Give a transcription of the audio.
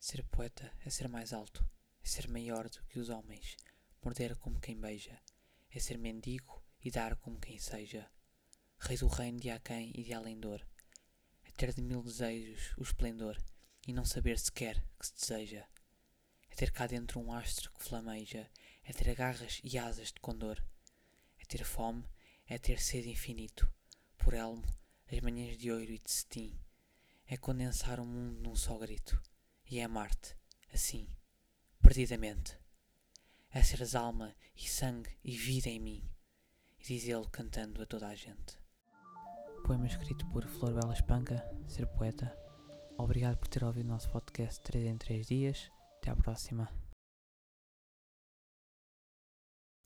Ser poeta é ser mais alto, é ser maior do que os homens, morder como quem beija, é ser mendigo e dar como quem seja. Rei do reino de aquém e de além-dor, é ter de mil desejos o esplendor e não saber sequer que se deseja. É ter cá dentro um astro que flameja, é ter garras e asas de condor. É ter fome, é ter sede infinito, por elmo, as manhãs de ouro e de cetim. É condensar o mundo num só grito e é amar-te, assim, perdidamente. É seres alma e sangue e vida em mim, e diz ele cantando a toda a gente. Poema escrito por Flor Bela Espanca, ser poeta. Obrigado por ter ouvido o nosso podcast 3 em 3 dias. Até à próxima.